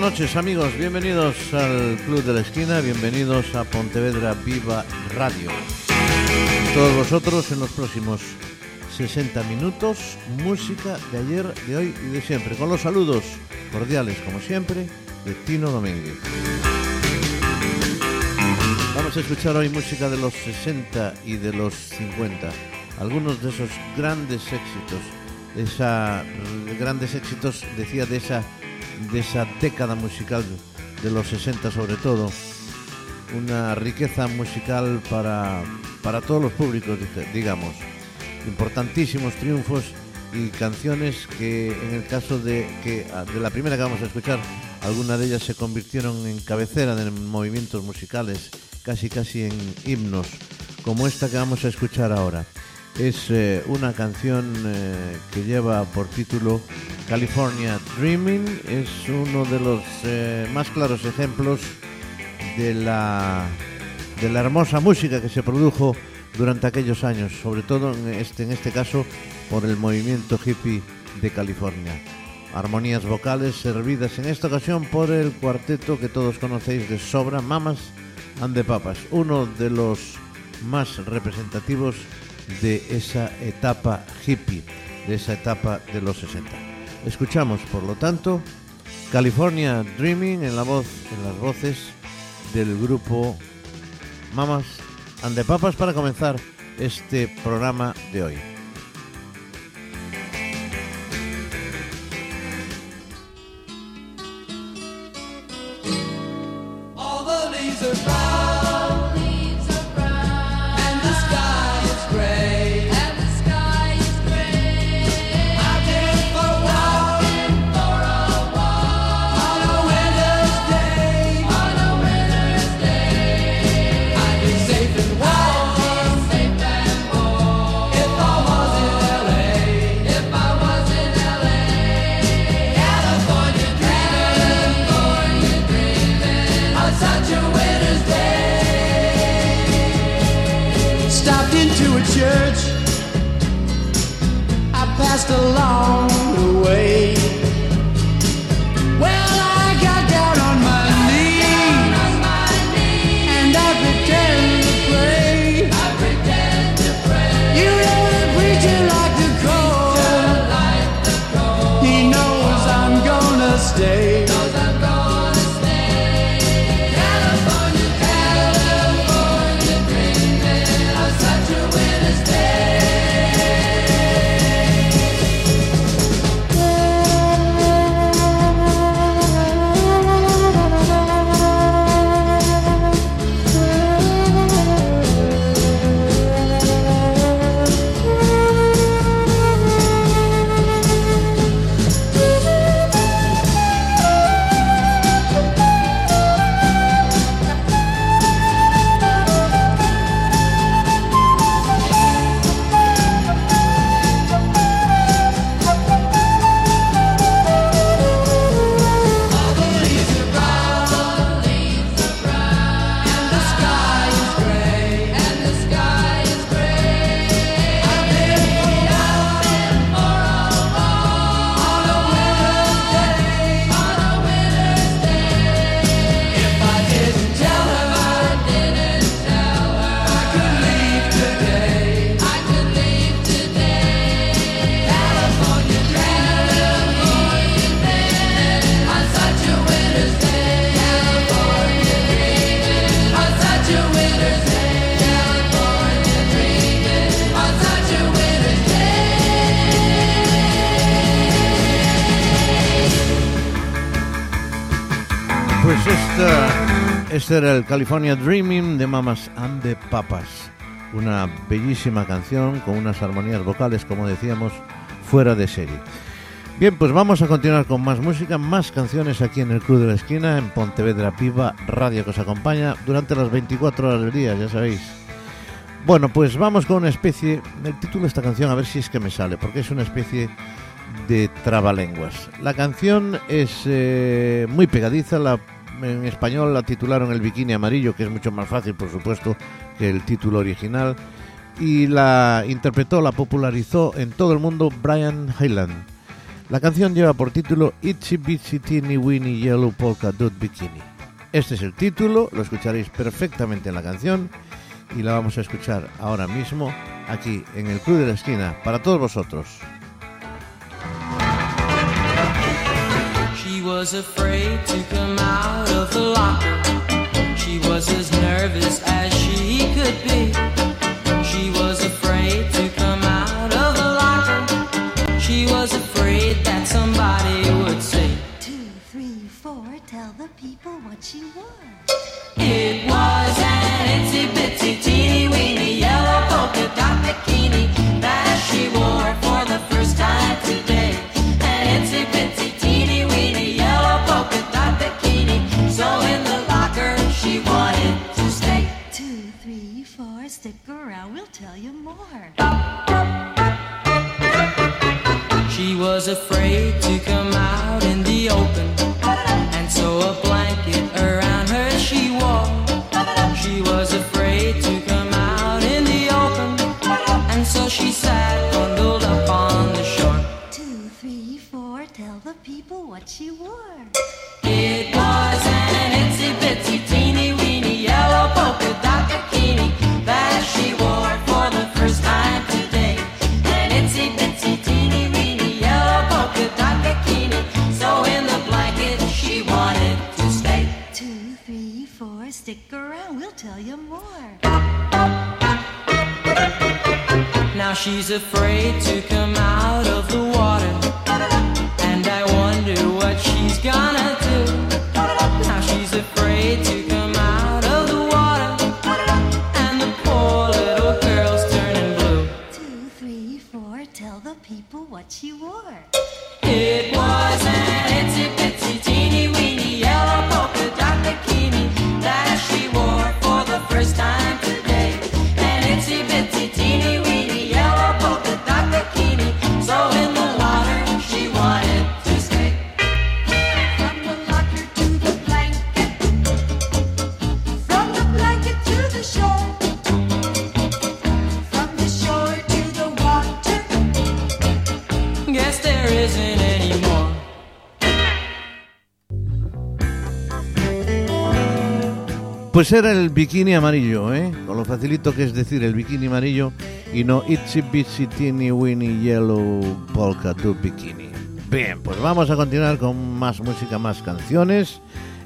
Buenas noches amigos, bienvenidos al Club de la Esquina, bienvenidos a Pontevedra Viva Radio. Todos vosotros en los próximos 60 minutos, música de ayer, de hoy y de siempre, con los saludos cordiales como siempre de Tino Domínguez. Vamos a escuchar hoy música de los 60 y de los 50, algunos de esos grandes éxitos, grandes éxitos, decía de esa de esa década musical de los 60 sobre todo, una riqueza musical para, para todos los públicos, digamos, importantísimos triunfos y canciones que en el caso de que de la primera que vamos a escuchar, algunas de ellas se convirtieron en cabecera de movimientos musicales, casi casi en himnos, como esta que vamos a escuchar ahora. Es eh, una canción eh, que lleva por título California Dreaming. Es uno de los eh, más claros ejemplos de la, de la hermosa música que se produjo durante aquellos años, sobre todo en este, en este caso por el movimiento hippie de California. Armonías vocales servidas en esta ocasión por el cuarteto que todos conocéis de sobra, Mamas and the Papas, uno de los más representativos de esa etapa hippie, de esa etapa de los 60. Escuchamos, por lo tanto, California Dreaming en la voz, en las voces del grupo Mamas and the Papas para comenzar este programa de hoy. Era el California Dreaming de Mamas and the Papas. Una bellísima canción con unas armonías vocales, como decíamos, fuera de serie. Bien, pues vamos a continuar con más música, más canciones aquí en el Club de la Esquina, en Pontevedra Piva, radio que os acompaña durante las 24 horas del día, ya sabéis. Bueno, pues vamos con una especie, el título de esta canción, a ver si es que me sale, porque es una especie de trabalenguas. La canción es eh, muy pegadiza, la en español la titularon El Bikini Amarillo, que es mucho más fácil, por supuesto, que el título original. Y la interpretó, la popularizó en todo el mundo Brian Hyland. La canción lleva por título Itsy Bitsy Teeny Weeny Yellow Polka Dot Bikini. Este es el título, lo escucharéis perfectamente en la canción y la vamos a escuchar ahora mismo aquí en el Club de la Esquina para todos vosotros. Was afraid to come out of the locker. She was as nervous as she could be. She was afraid to come out of the locker. She was afraid that somebody would say, Two, three, four, tell the people what she wore. Pues era el bikini amarillo, ¿eh? Con lo facilito que es decir el bikini amarillo y no Itsy Bitsy Teeny Weeny Yellow Polka Dot Bikini. Bien, pues vamos a continuar con más música, más canciones.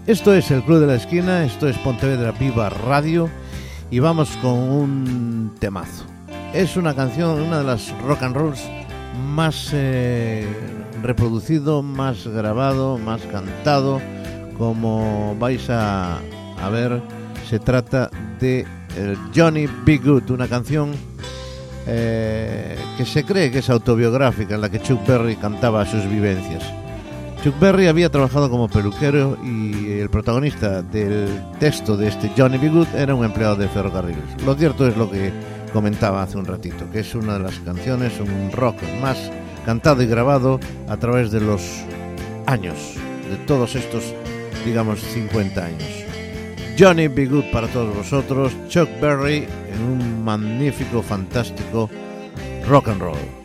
Esto es el Club de la Esquina, esto es Pontevedra Viva Radio y vamos con un temazo. Es una canción, una de las rock and rolls más eh, reproducido, más grabado, más cantado, como vais a, a ver, se trata de el Johnny Be Good, una canción eh, que se cree que es autobiográfica, en la que Chuck Berry cantaba sus vivencias. Chuck Berry había trabajado como peluquero y el protagonista del texto de este Johnny B. Good era un empleado de ferrocarriles. Lo cierto es lo que comentaba hace un ratito, que es una de las canciones, un rock más cantado y grabado a través de los años, de todos estos, digamos, 50 años. Johnny B. Good para todos vosotros, Chuck Berry en un magnífico, fantástico rock and roll.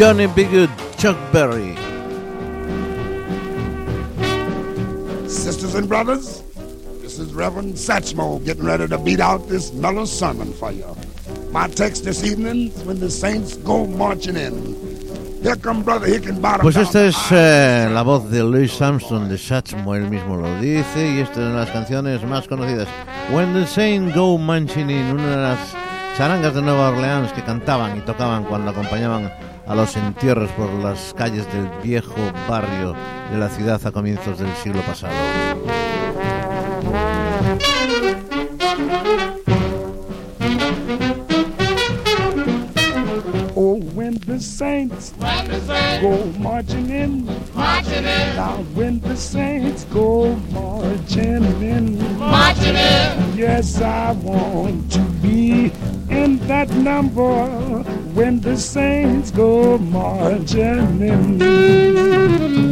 Johnny B. Good, Chuck Berry. Sisters and brothers, this is Reverend Satchmo getting ready to beat out this mellow sermon for you. My text this evening is when the saints go marching in. Here come Brother Hickenbottom. Pues esta es eh, la voz de Louis Armstrong de Satchmo, él mismo lo dice, y esta es una de las canciones más conocidas. When the Saints Go Marching In, una de las charangas de Nueva Orleans que cantaban y tocaban cuando acompañaban a los entierros por las calles del viejo barrio de la ciudad a comienzos del siglo pasado. Oh, when the saints, go marching in. Marching in. Now, when the saints go marching in. Marching in. Yes, I want to be in that number when the saints go marching in.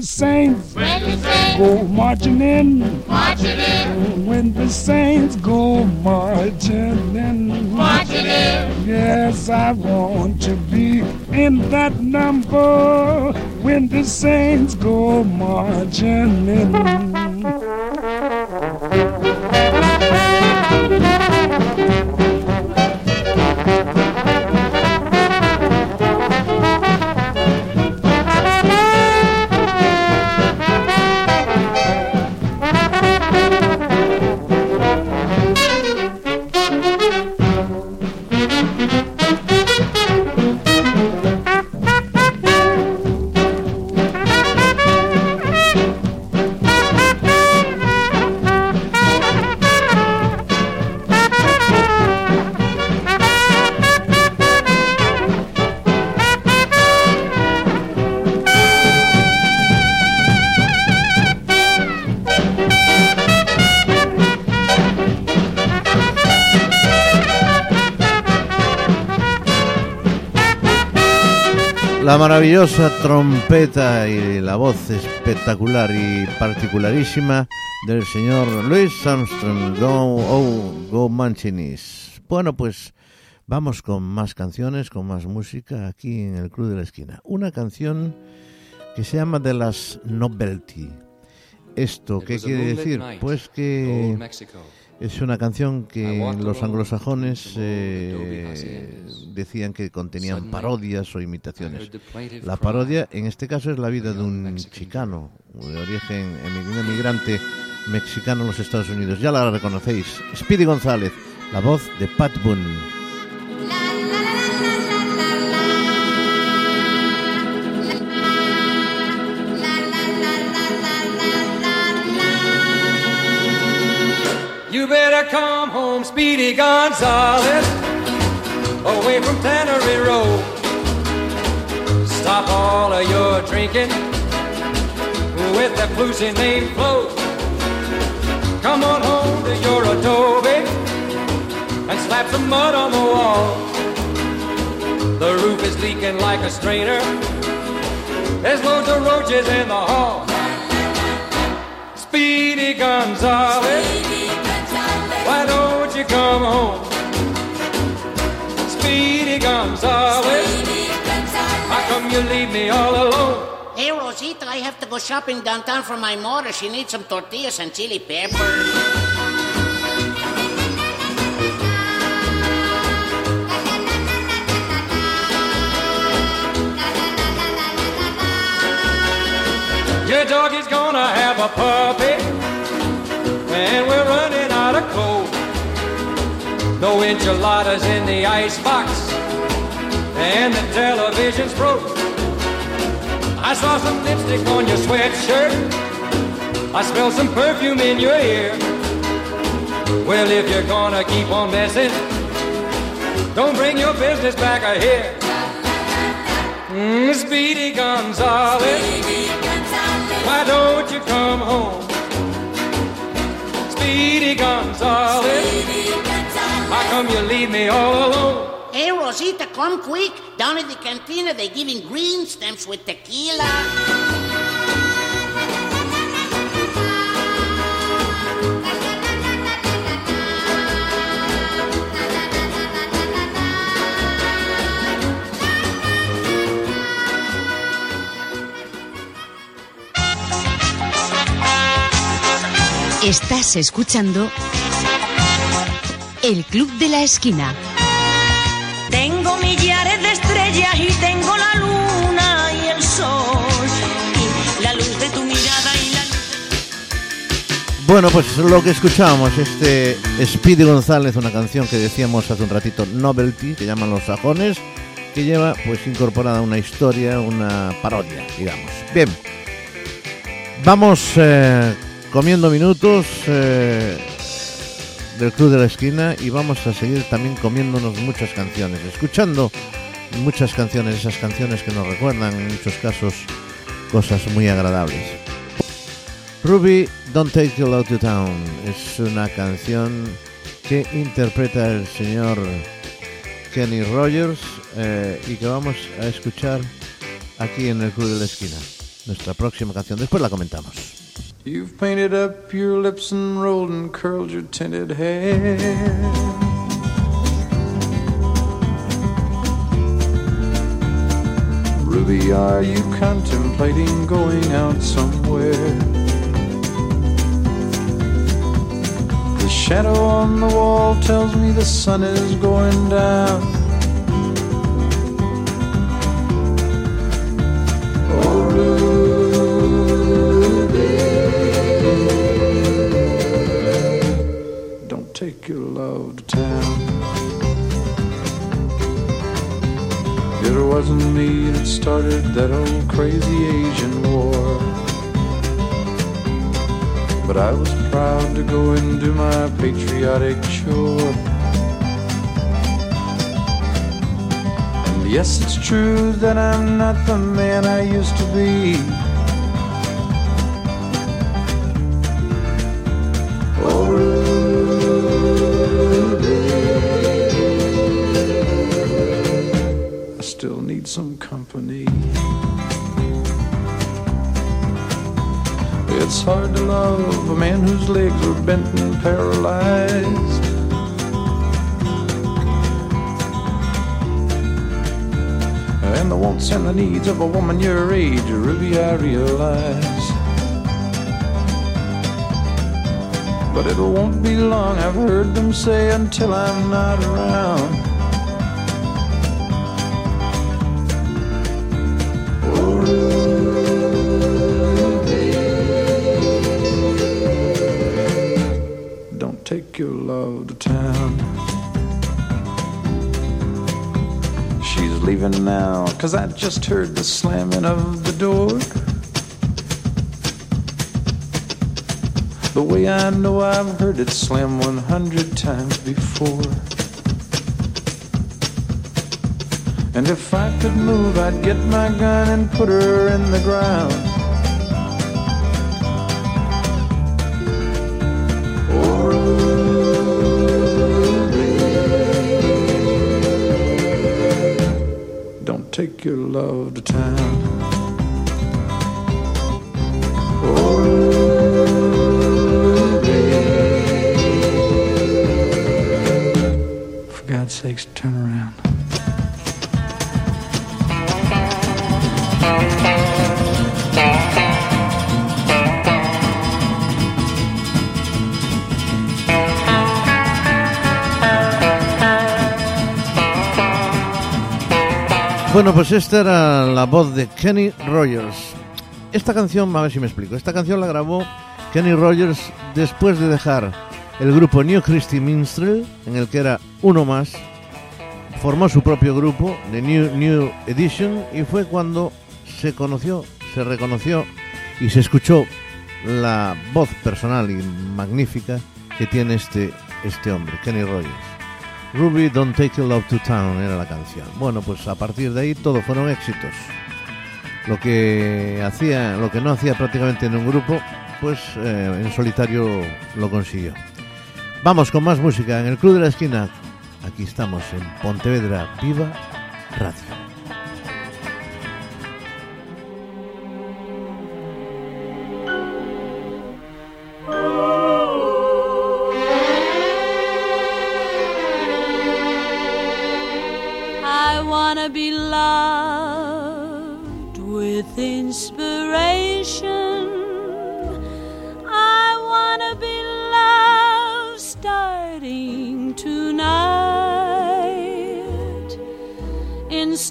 When the saints go marching in, marching in. When the saints go marching in, marching in. Yes, I want to be in that number when the saints go marching in. La maravillosa trompeta y la voz espectacular y particularísima del señor Louis Armstrong, Go, oh, Go Manchinis. Bueno, pues vamos con más canciones, con más música aquí en el Club de la Esquina. Una canción que se llama de las Novelty. ¿Esto qué quiere decir? Pues que es una canción que los anglosajones eh, decían que contenían parodias o imitaciones. La parodia, en este caso, es la vida de un chicano de origen emigrante mexicano en los Estados Unidos. Ya la reconocéis. Speedy González, la voz de Pat Boone. You better come home, Speedy Gonzales, away from Tannery Road. Stop all of your drinking with that flusy name Flo. Come on home to your adobe and slap some mud on the wall. The roof is leaking like a strainer. There's loads of roaches in the hall. Speedy Gonzales. Don't you come home? Speedy Gonzales. How come you leave me all alone? Hey, Rosita, I have to go shopping downtown for my mother. She needs some tortillas and chili peppers. Your dog is gonna have a puppy, and we're No enchiladas in the icebox, and the television's broke. I saw some lipstick on your sweatshirt. I smell some perfume in your ear. Well, if you're gonna keep on messing, don't bring your business back here. Mm, Speedy Gonzales, why don't you come home? Speedy Gonzales, how come you leave me all alone? Hey, Rosita, come quick. Down at the cantina, they're giving green stamps with tequila. Estás escuchando El Club de la Esquina. Tengo millares de estrellas y tengo la luna y el sol. Y la luz de tu mirada y la Bueno, pues lo que escuchábamos, este Speedy González, una canción que decíamos hace un ratito, Novelty, que llaman los sajones, que lleva pues incorporada una historia, una parodia, digamos. Bien, vamos eh, comiendo minutos eh, del Club de la Esquina y vamos a seguir también comiéndonos muchas canciones, escuchando muchas canciones, esas canciones que nos recuerdan en muchos casos cosas muy agradables. Ruby, Don't Take You Out to Town es una canción que interpreta el señor Kenny Rogers eh, y que vamos a escuchar aquí en el Club de la Esquina. Nuestra próxima canción, después la comentamos. You've painted up your lips and rolled and curled your tinted hair. Ruby, are you contemplating going out somewhere? The shadow on the wall tells me the sun is going down. Don't take your love town. It wasn't me that started that old crazy Asian war. But I was proud to go and do my patriotic chore. And yes, it's true that I'm not the man I used to be. Company. It's hard to love a man whose legs are bent and paralyzed. And the wants and the needs of a woman your age, Ruby, I realize. But it won't be long, I've heard them say, until I'm not around. Cause I just heard the slamming of the door. The way I know I've heard it slam 100 times before. And if I could move, I'd get my gun and put her in the ground. Don't take your love to town. Oh, For God's sakes, turn around. Bueno, pues esta era la voz de Kenny Rogers. Esta canción, a ver si me explico, esta canción la grabó Kenny Rogers después de dejar el grupo New Christy Minstrel, en el que era uno más, formó su propio grupo, The New, New Edition, y fue cuando se conoció, se reconoció y se escuchó la voz personal y magnífica que tiene este, este hombre, Kenny Rogers. Ruby Don't Take Your Love to Town era la canción. Bueno, pues a partir de ahí todo fueron éxitos. Lo que hacía, lo que no hacía prácticamente en un grupo, pues eh, en solitario lo consiguió. Vamos con más música en el Club de la Esquina. Aquí estamos en Pontevedra Viva Radio.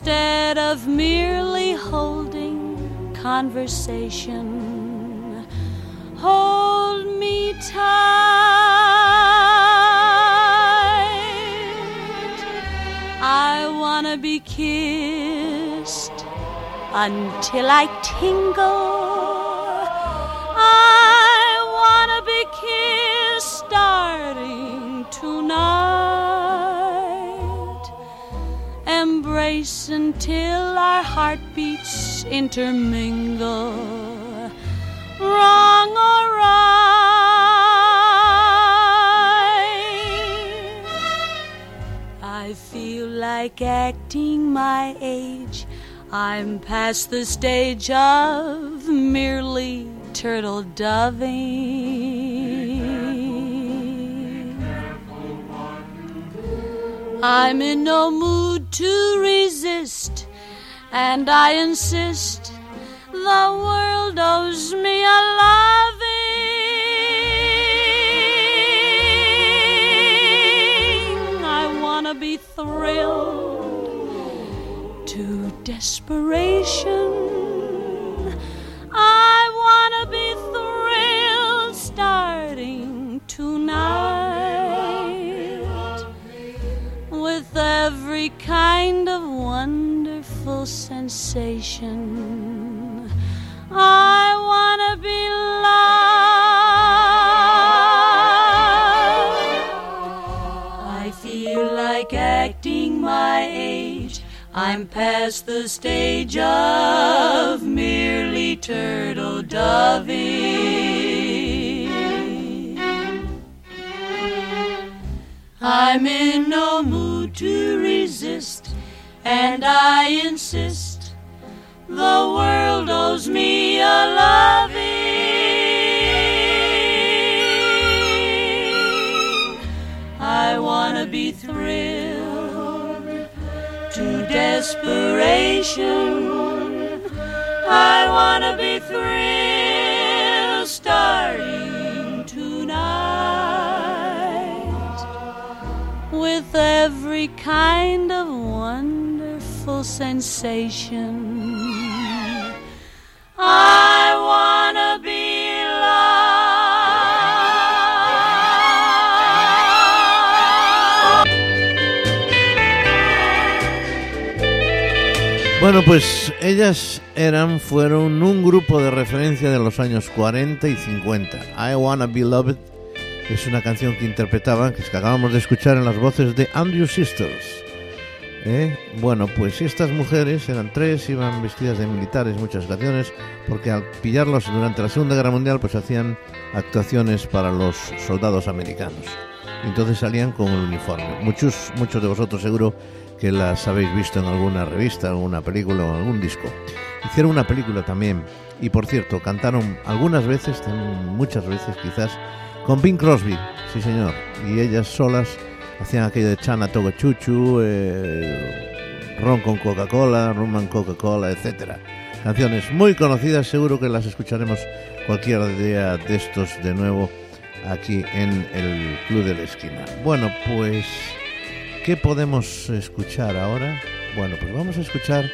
Instead of merely holding conversation, hold me tight. I wanna be kissed until I tingle. Until our heartbeats intermingle. Wrong or right. I feel like acting my age. I'm past the stage of merely turtle doving. I'm in no mood to resist, and I insist the world owes me a loving. I wanna be thrilled to desperation. I wanna be thrilled starting tonight with every kind of wonderful sensation. I wanna be loved. I feel like acting my age. I'm past the stage of merely turtle doving. I'm in no mood to and I insist the world owes me a loving. I wanna be thrilled to desperation. I wanna be thrilled starting tonight with every kind of wonderful sensation. I wanna be loved. Bueno, pues ellas eran, fueron un grupo de referencia de los años 40 y 50. I Wanna Be Loved es una canción que interpretaban, que acabamos de escuchar en las voces de Andrew Sisters. ¿Eh? Bueno, pues estas mujeres eran tres, iban vestidas de militares muchas ocasiones, porque al pillarlos durante la Segunda Guerra Mundial, pues hacían actuaciones para los soldados americanos. Entonces salían con el uniforme. Muchos, muchos de vosotros seguro que las habéis visto en alguna revista, alguna película o algún disco. Hicieron una película también y por cierto cantaron algunas veces, muchas veces quizás, con Bing Crosby, sí señor, y ellas solas hacían aquello de Chana Togo Chuchu, eh, Ron con Coca-Cola, Rum and Coca-Cola, etcétera. Canciones muy conocidas, seguro que las escucharemos cualquier día de estos de nuevo aquí en el Club de la Esquina. Bueno, pues ¿Qué podemos escuchar ahora? Bueno, pues vamos a escuchar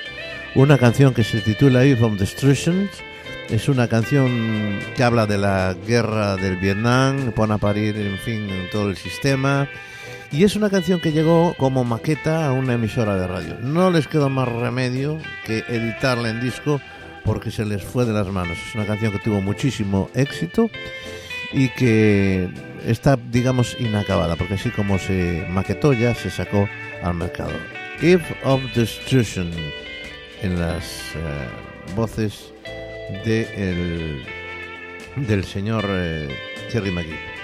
una canción que se titula Eve of Destructions Es una canción que habla de la guerra del Vietnam, pone a parir, en fin, en todo el sistema. Y es una canción que llegó como maqueta a una emisora de radio. No les quedó más remedio que editarla en disco porque se les fue de las manos. Es una canción que tuvo muchísimo éxito y que está, digamos, inacabada, porque así como se maquetó ya, se sacó al mercado. Eve of Destruction, en las eh, voces de el- del señor eh, Terry McGee.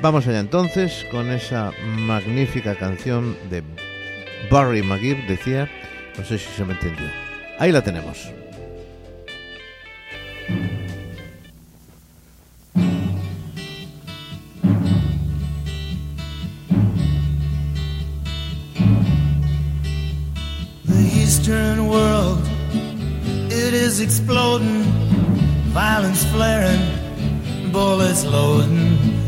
Vamos allá entonces con esa magnífica canción de Barry McGee, decía, no sé si se me entendió. Ahí la tenemos. World, it is exploding, violence flaring, bullets loading.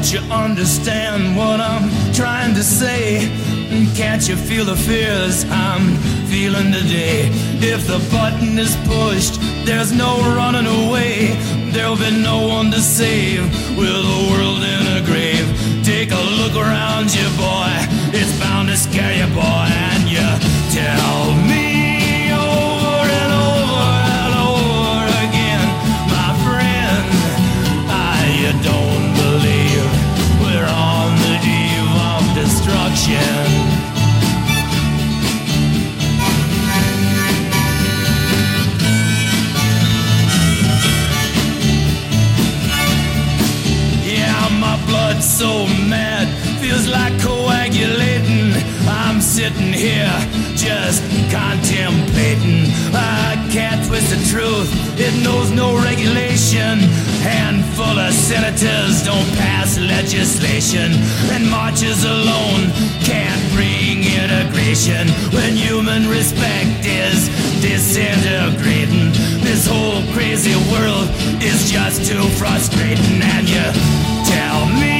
Don't you understand what I'm trying to say? Can't you feel the fears I'm feeling today? If the button is pushed, there's no running away. There'll be no one to save with sitting here just contemplating. I can't twist the truth, it knows no regulation. Handful of senators don't pass legislation, and marches alone can't bring integration when human respect is disintegrating. This whole crazy world is just too frustrating, and you tell me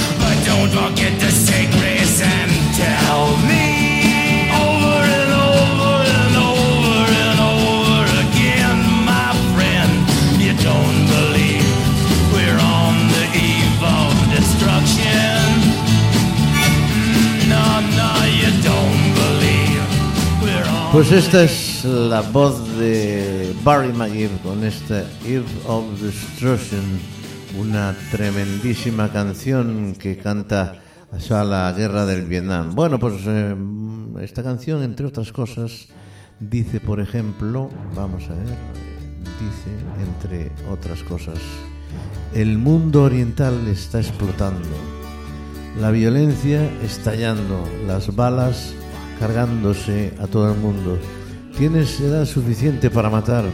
Pues esta es la voz de Barry McGee con esta Eve of Destruction, una tremendísima canción que canta a la guerra del Vietnam. Bueno, pues eh, esta canción, entre otras cosas, dice, por ejemplo, vamos a ver, dice, entre otras cosas, el mundo oriental está explotando, la violencia estallando, las balas cargándose a todo el mundo. Tienes edad suficiente para matar,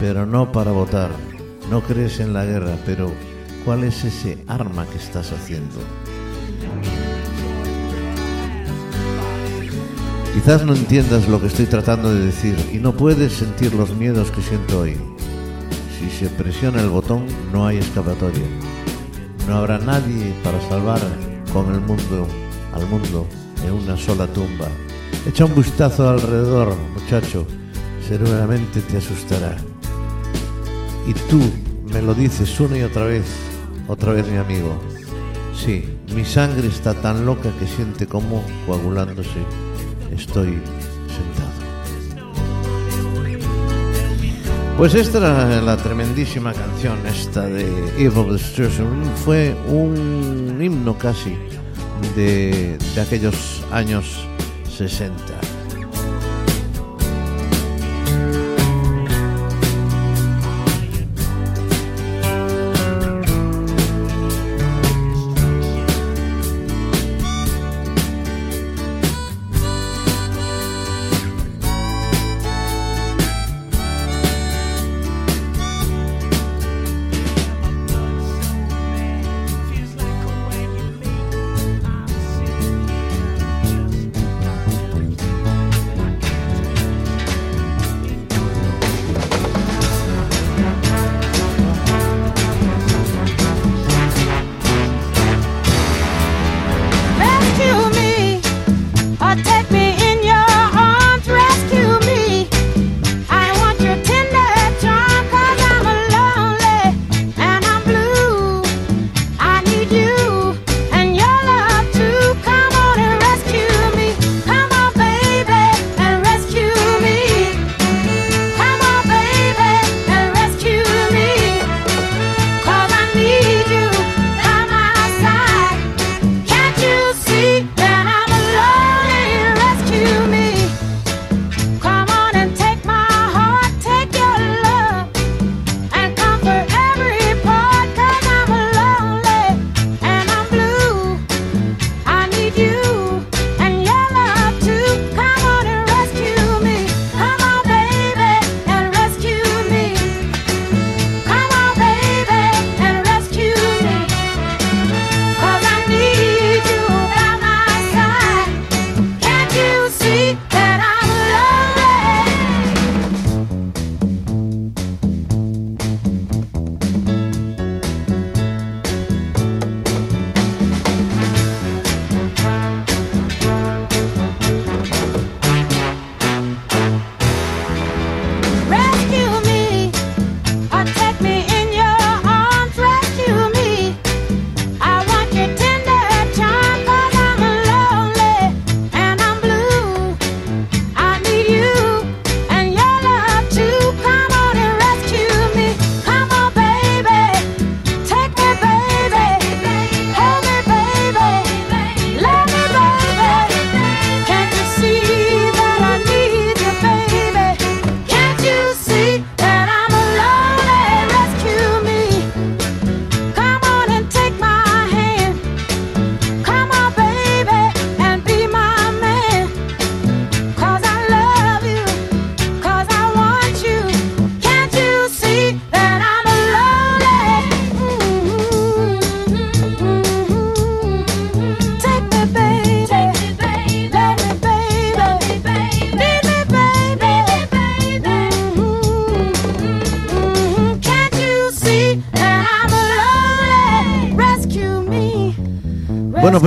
pero no para votar. No crees en la guerra, pero ¿cuál es ese arma que estás haciendo? Quizás no entiendas lo que estoy tratando de decir y no puedes sentir los miedos que siento hoy. Si se presiona el botón, no hay escapatoria. No habrá nadie para salvar con el mundo, al mundo en una sola tumba. Echa un vistazo alrededor, muchacho, seguramente te asustará. Y tú me lo dices una y otra vez, otra vez mi amigo. Sí, mi sangre está tan loca que siente como, coagulándose, estoy sentado. Pues esta era la tremendísima canción, esta de Evil Destruction. Fue un himno casi de, de aquellos años 60.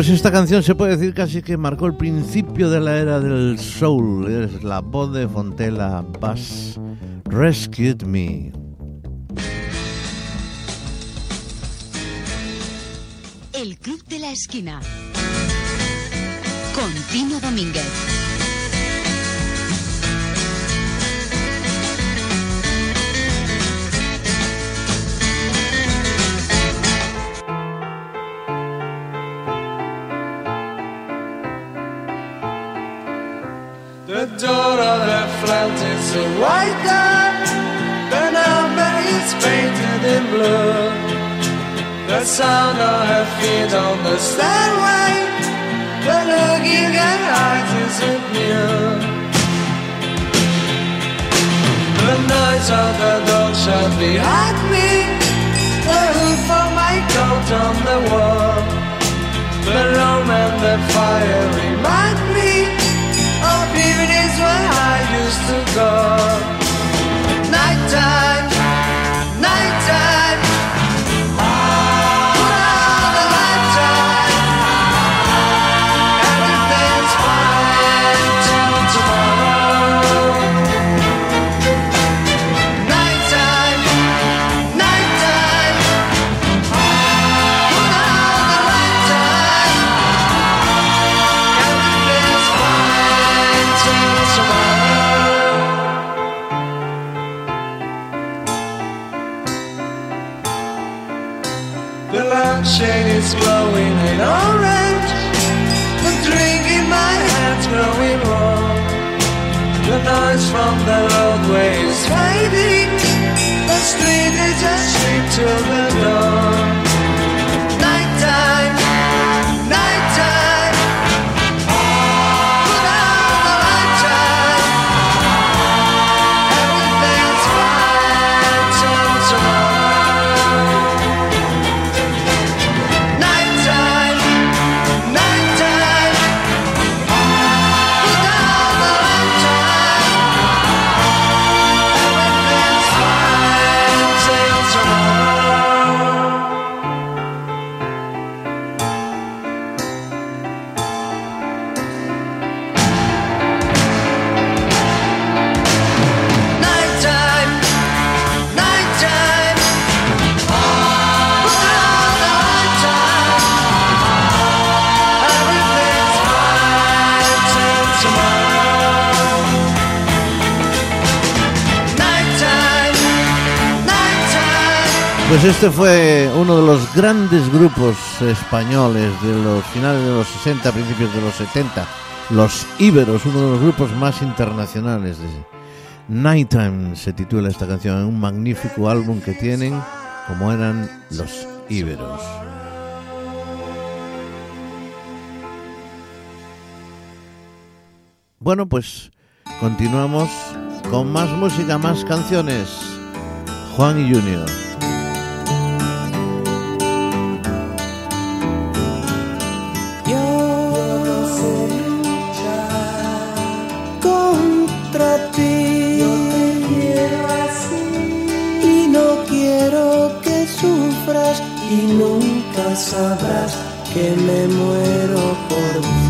Pues esta canción se puede decir casi que marcó el principio de la era del soul. Es la voz de Fontella Bass Rescued Me. The door of the flat is a white door. The number is painted in blue. The sound of her feet on the stairway. The look in her eyes isn't new. The noise of the dog shut behind me. The hoof of my coat on the wall. The room and the fire remind me of evenings when I used to go. Nighttime, nighttime. Este fue uno de los grandes grupos españoles de los finales de los 60, principios de los 70, los Íberos, uno de los grupos más internacionales. Nighttime se titula esta canción, un magnífico álbum que tienen, como eran los Íberos. Bueno, pues continuamos con más música, más canciones. Juan y Junior. Y nunca sabrás que me muero por ti.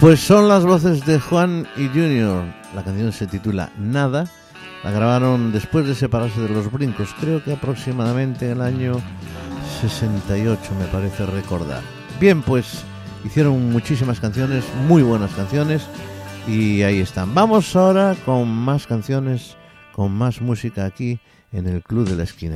Pues son las voces de Juan y Junior. La canción se titula Nada. La grabaron después de separarse de los brincos, creo que aproximadamente en el año 68, me parece recordar. Bien, pues hicieron muchísimas canciones, muy buenas canciones, y ahí están. Vamos ahora con más canciones, con más música aquí en el Club de la Esquina.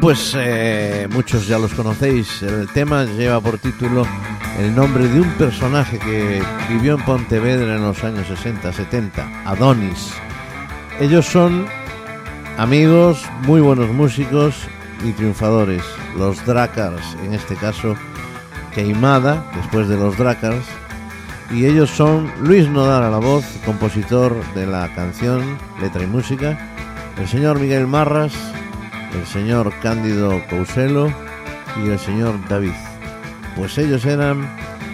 Pues eh, muchos ya los conocéis. El tema lleva por título el nombre de un personaje que vivió en Pontevedra en los años 60-70, Adonis. Ellos son amigos, muy buenos músicos y triunfadores. Los Drakars, en este caso, Queimada, después de los Drakars. Y ellos son Luis Nodal a la voz, compositor de la canción, letra y música, el señor Miguel Marras, el señor Cándido Couselo y el señor David. Pues ellos eran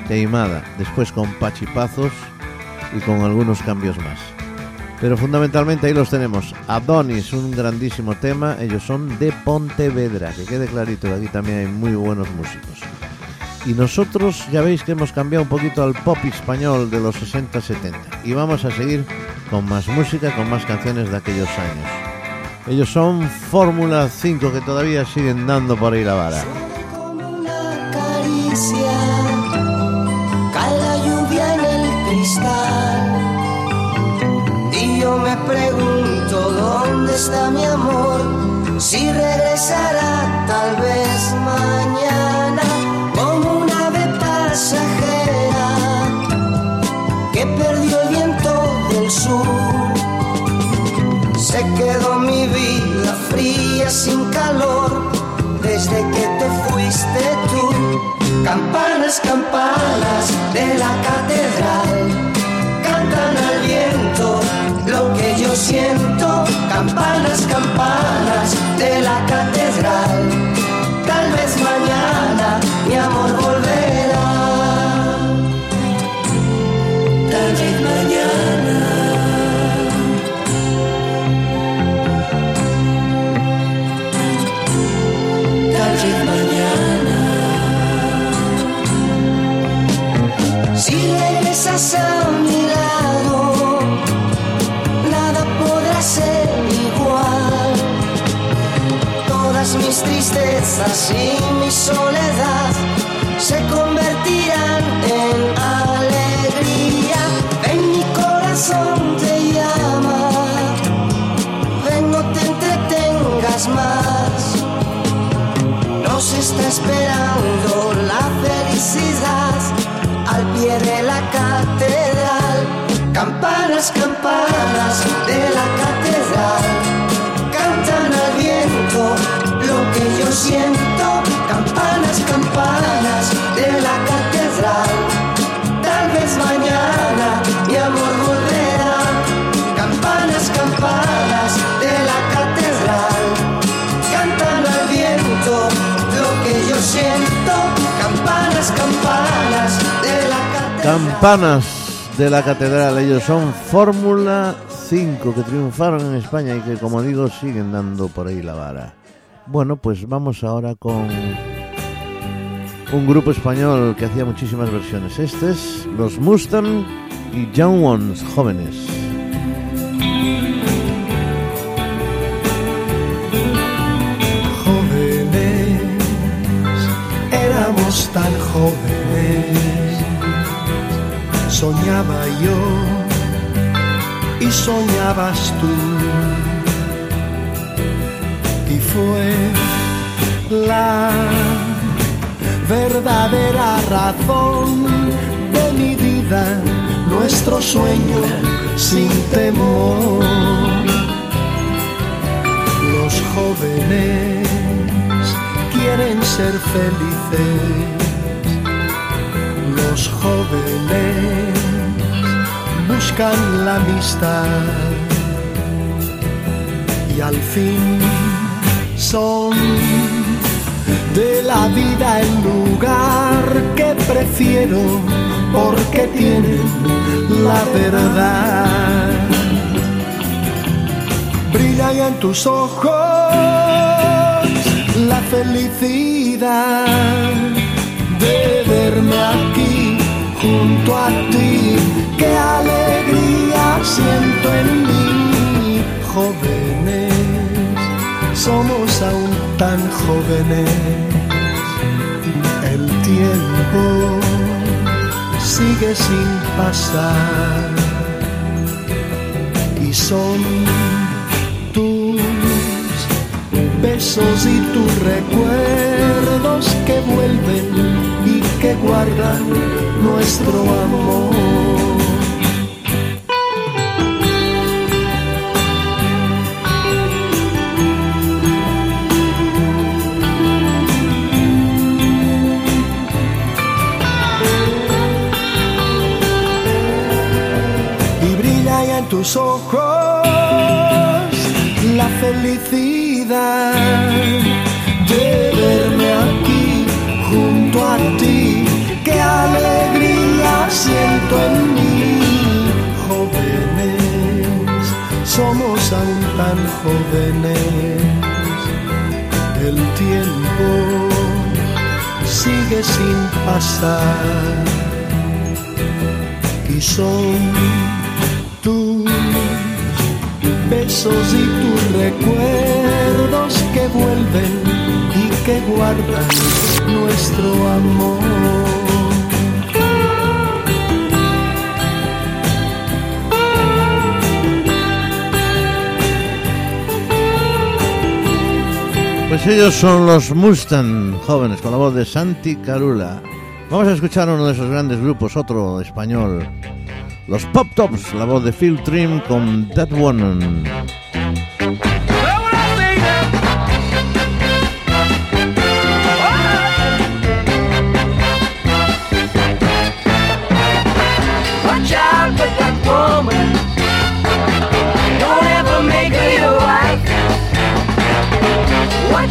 Queimada, después con Pachipazos y con algunos cambios más. Pero fundamentalmente ahí los tenemos. Adonis, un grandísimo tema. Ellos son de Pontevedra, que quede clarito, que aquí también hay muy buenos músicos. Y nosotros ya veis que hemos cambiado un poquito al pop español de los 60-70. Y vamos a seguir con más música, con más canciones de aquellos años. Ellos son Fórmula 5 que todavía siguen dando por ahí la vara. Y yo me pregunto dónde está mi amor, si regresará tal vez sin calor desde que te fuiste tú. Campanas, campanas de la catedral cantan al viento lo que yo siento. Campanas, campanas de la catedral. De la Catedral, ellos son Fórmula 5 que triunfaron en España y que como digo siguen dando por ahí la vara. Bueno, pues vamos ahora con un grupo español que hacía muchísimas versiones. Este es Los Mustang y Young Ones, jóvenes, fue la verdadera razón de mi vida, nuestro sueño sin temor los jóvenes quieren ser felices. Los jóvenes buscan la amistad y al fin son de la vida el lugar que prefiero porque tienen la verdad brilla en tus ojos la felicidad de verme aquí junto a ti. Qué alegría siento en mí, jóvenes, somos aún tan jóvenes. El tiempo sigue sin pasar y son tus besos y tus recuerdos que vuelven y que guardan nuestro amor. Tus ojos la felicidad de verme aquí junto a ti. Qué alegría siento en mí, jóvenes, somos aún tan jóvenes. El tiempo sigue sin pasar y son besos y tus recuerdos que vuelven y que guardan nuestro amor. Pues ellos son los Mustang jóvenes con la voz de Santi Carula. Vamos a escuchar uno de esos grandes grupos, otro español. Los Pop Tops, la voz de Phil Trim con That One. Watch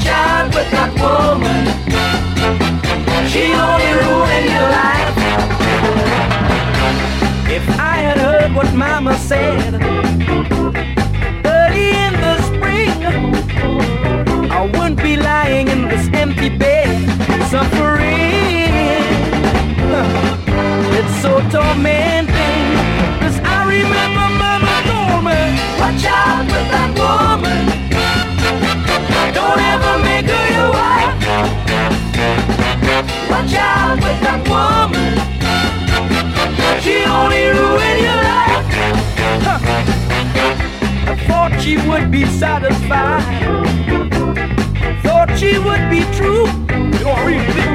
out that woman. She only ruin your life. I had heard what Mama said early in the spring, I wouldn't be lying in this empty bed suffering. It's so tormenting. Only ruin your life. Huh. I thought she would be satisfied. Thought she would be true. You know, I really.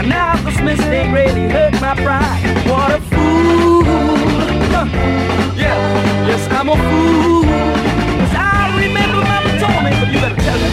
And now this mistake really hurt my pride. What a fool. Huh. Yeah, yes, I'm a fool. 'Cause I remember Mama told me, but you better tell her.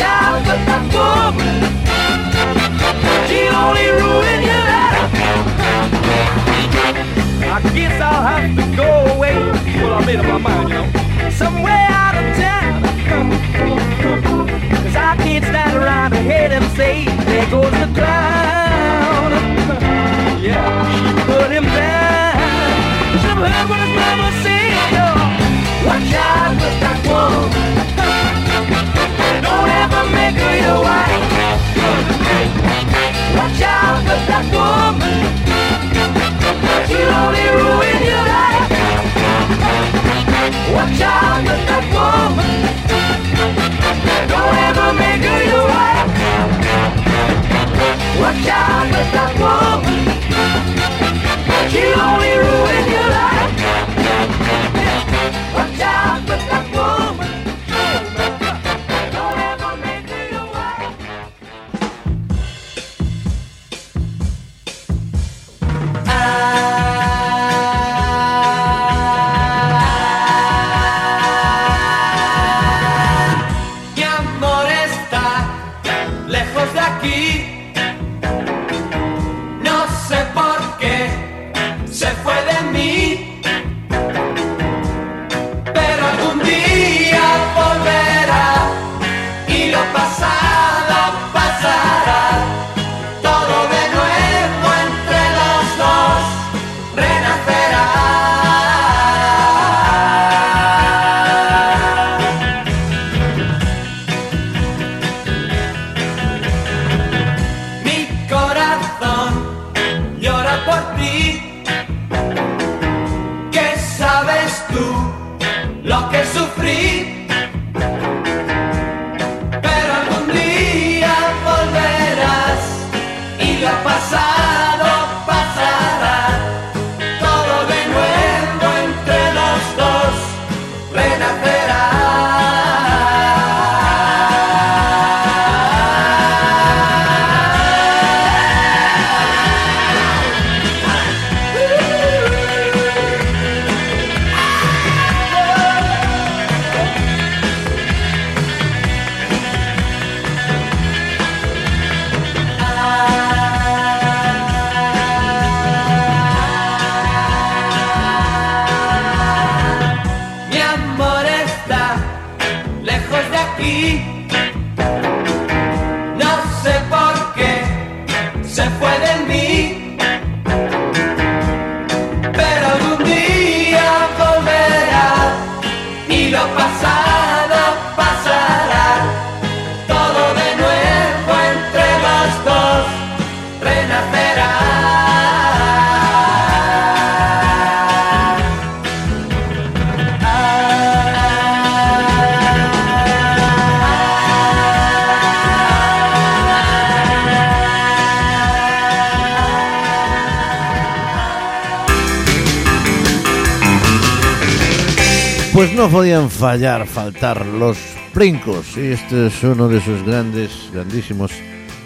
Out with that woman. She only ruin your life. I guess I'll have to go away. Well, I made up my mind, you know. Somewhere out of town. Cause I can't stand around and hear them say, there goes the clown. Yeah, she put him down. Should have heard what his mama said. Watch out with that woman negro e o white. Watch out for that woman. She'll only ruin your life. Watch out for that woman. Don't ever make her your wife. Watch out for that woman. She'll only ruin your life. Pues no podían fallar, faltar los brincos. Y este es uno de sus grandes, grandísimos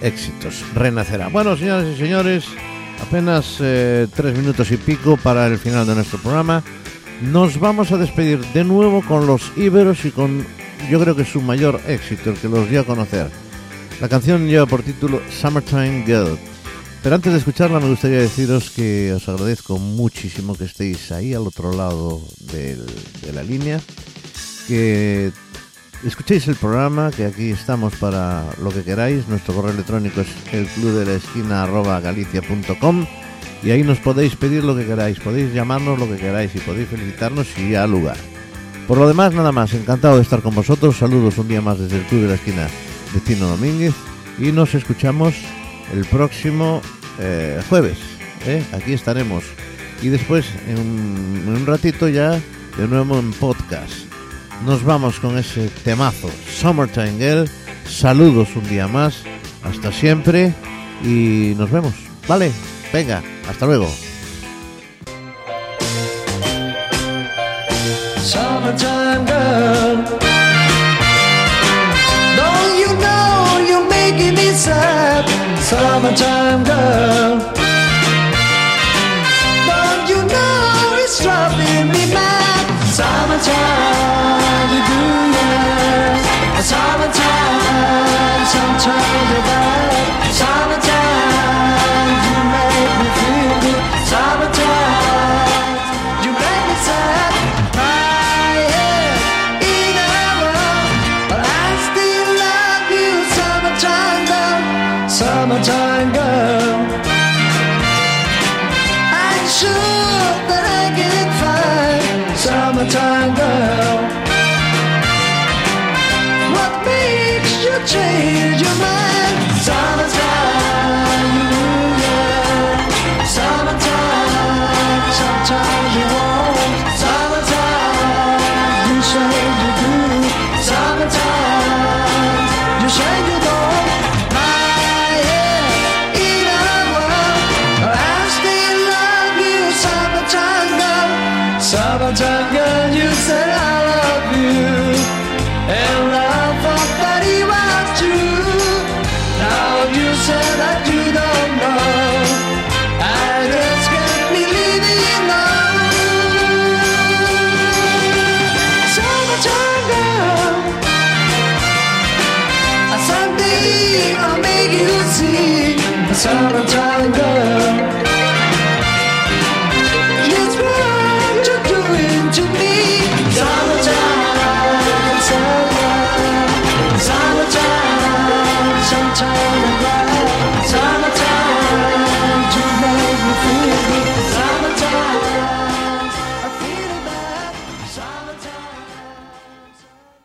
éxitos. Renacerá. Bueno, señoras y señores, apenas eh, tres minutos y pico para el final de nuestro programa. Nos vamos a despedir de nuevo con los íberos y con, yo creo que su mayor éxito, el que los dio a conocer. La canción lleva por título Summertime Girl. Pero antes de escucharla me gustaría deciros que os agradezco muchísimo que estéis ahí al otro lado del- de la línea, que escuchéis el programa, que aquí estamos para lo que queráis. Nuestro correo electrónico es el y ahí nos podéis pedir lo que queráis, podéis llamarnos lo que queráis y podéis felicitarnos si ha lugar. Por lo demás, nada más, encantado de estar con vosotros. Saludos un día más desde el club de la esquina de Tino Domínguez y nos escuchamos el próximo eh, jueves. ¿eh? Aquí estaremos. Y después, en un, ratito ya, de nuevo en podcast. Nos vamos con ese temazo, Summertime Girl. Saludos un día más. Hasta siempre. Y nos vemos. Vale, venga, hasta luego. Girl. Summertime girl. Don't you know it's driving me mad? Summertime, you do yeah. Summertime, sometimes